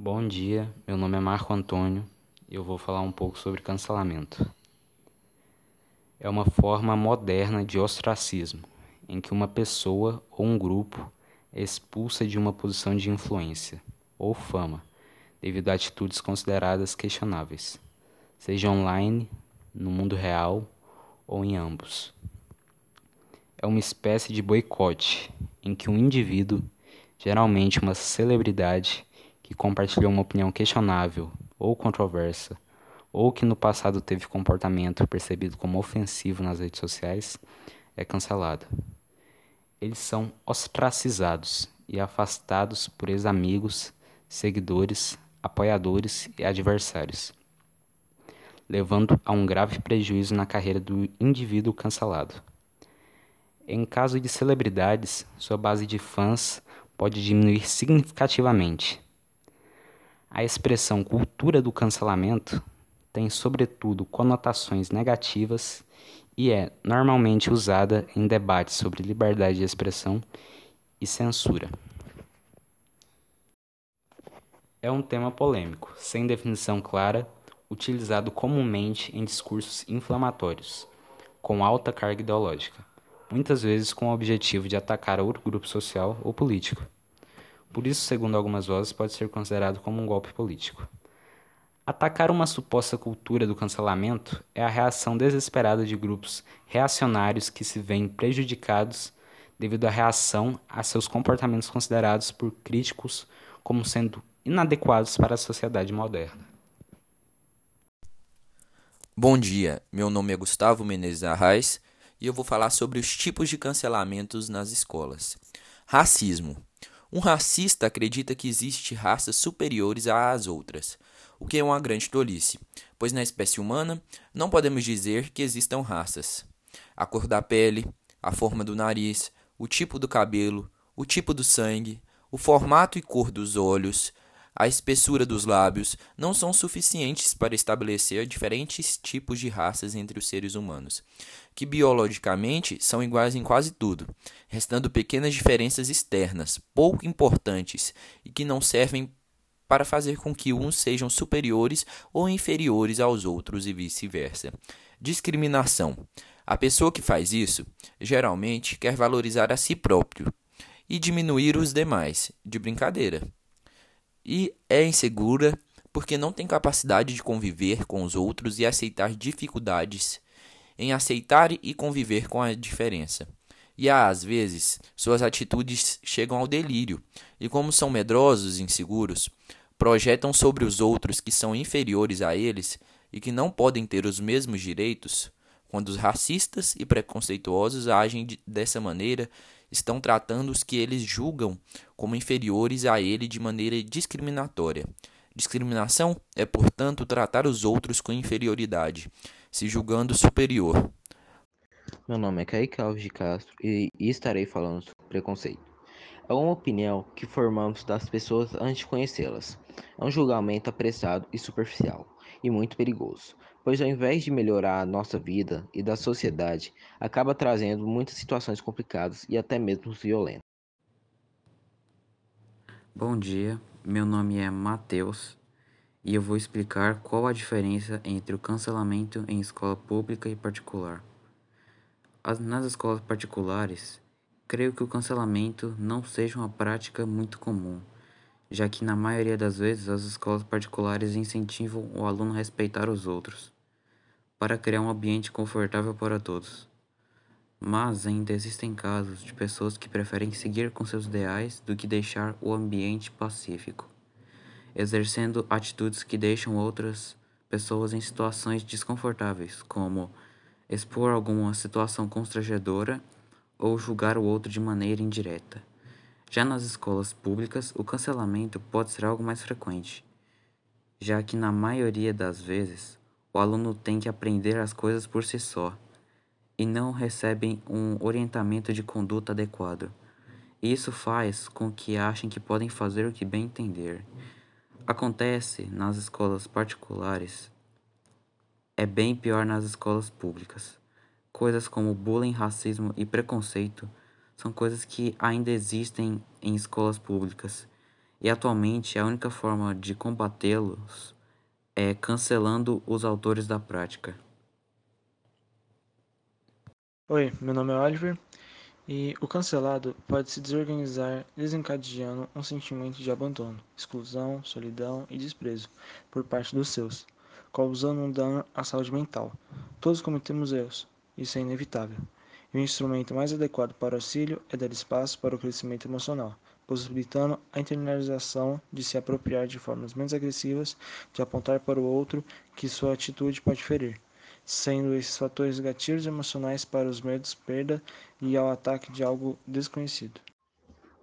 Bom dia, meu nome é Marco Antônio e eu vou falar um pouco sobre cancelamento. É uma forma moderna de ostracismo, em que uma pessoa ou um grupo é expulsa de uma posição de influência ou fama devido a atitudes consideradas questionáveis, seja online, no mundo real ou em ambos. É uma espécie de boicote em que um indivíduo, geralmente uma celebridade, que compartilhou uma opinião questionável ou controversa, ou que no passado teve comportamento percebido como ofensivo nas redes sociais, é cancelado. Eles são ostracizados e afastados por ex-amigos, seguidores, apoiadores e adversários, levando a um grave prejuízo na carreira do indivíduo cancelado. Em caso de celebridades, sua base de fãs pode diminuir significativamente. A expressão cultura do cancelamento tem, sobretudo, conotações negativas e é normalmente usada em debates sobre liberdade de expressão e censura. É um tema polêmico, sem definição clara, utilizado comumente em discursos inflamatórios, com alta carga ideológica, muitas vezes com o objetivo de atacar outro grupo social ou político. Por isso, segundo algumas vozes, pode ser considerado como um golpe político. Atacar uma suposta cultura do cancelamento é a reação desesperada de grupos reacionários que se veem prejudicados devido à reação a seus comportamentos considerados por críticos como sendo inadequados para a sociedade moderna. Bom dia, meu nome é Gustavo Menezes Arraes e eu vou falar sobre os tipos de cancelamentos nas escolas. Racismo. Um racista acredita que existe raças superiores às outras, o que é uma grande tolice, pois na espécie humana não podemos dizer que existam raças. A cor da pele, a forma do nariz, o tipo do cabelo, o tipo do sangue, o formato e cor dos olhos, a espessura dos lábios não são suficientes para estabelecer diferentes tipos de raças entre os seres humanos, que biologicamente são iguais em quase tudo, restando pequenas diferenças externas, pouco importantes e que não servem para fazer com que uns sejam superiores ou inferiores aos outros e vice-versa. Discriminação. A pessoa que faz isso geralmente quer valorizar a si próprio e diminuir os demais, de brincadeira e é insegura porque não tem capacidade de conviver com os outros e aceitar dificuldades em aceitar e conviver com a diferença. E às vezes suas atitudes chegam ao delírio, e como são medrosos e inseguros, projetam sobre os outros que são inferiores a eles e que não podem ter os mesmos direitos. Quando os racistas e preconceituosos agem dessa maneira, estão tratando os que eles julgam como inferiores a ele de maneira discriminatória. Discriminação é, portanto, tratar os outros com inferioridade, se julgando superior. Meu nome é Kaique Alves de Castro e estarei falando sobre preconceito. É uma opinião que formamos das pessoas antes de conhecê-las. É um julgamento apressado e superficial, e muito perigoso, pois ao invés de melhorar a nossa vida e da sociedade, acaba trazendo muitas situações complicadas e até mesmo violentas. Bom dia, meu nome é Matheus e eu vou explicar qual a diferença entre o cancelamento em escola pública e particular. As, nas escolas particulares, creio que o cancelamento não seja uma prática muito comum já que na maioria das vezes as escolas particulares incentivam o aluno a respeitar os outros, para criar um ambiente confortável para todos. Mas ainda existem casos de pessoas que preferem seguir com seus ideais do que deixar o ambiente pacífico, exercendo atitudes que deixam outras pessoas em situações desconfortáveis, como expor alguma situação constrangedora ou julgar o outro de maneira indireta. Já nas escolas públicas, o cancelamento pode ser algo mais frequente, já que na maioria das vezes o aluno tem que aprender as coisas por si só e não recebem um orientamento de conduta adequado. Isso faz com que achem que podem fazer o que bem entender. Acontece nas escolas particulares, é bem pior nas escolas públicas. Coisas como bullying, racismo e preconceito são coisas que ainda existem em escolas públicas e atualmente a única forma de combatê-los é cancelando os autores da prática. Oi, meu nome é Oliver e o cancelado pode se desorganizar desencadeando um sentimento de abandono, exclusão, solidão e desprezo por parte dos seus, causando um dano à saúde mental. Todos cometemos erros, isso é inevitável. E o instrumento mais adequado para auxílio é dar espaço para o crescimento emocional, possibilitando a internalização de se apropriar de formas menos agressivas, de apontar para o outro que sua atitude pode ferir sendo esses fatores gatilhos emocionais para os medos, perda e ao ataque de algo desconhecido.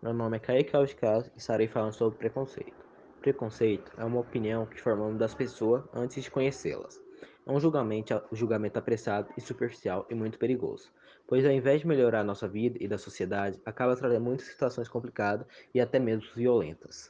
Meu nome é Kaique Alves e estarei falando sobre preconceito. Preconceito é uma opinião que formamos das pessoas antes de conhecê-las. É um julgamento, um julgamento apressado e superficial e muito perigoso, pois ao invés de melhorar nossa vida e da sociedade, acaba trazendo muitas situações complicadas e até mesmo violentas.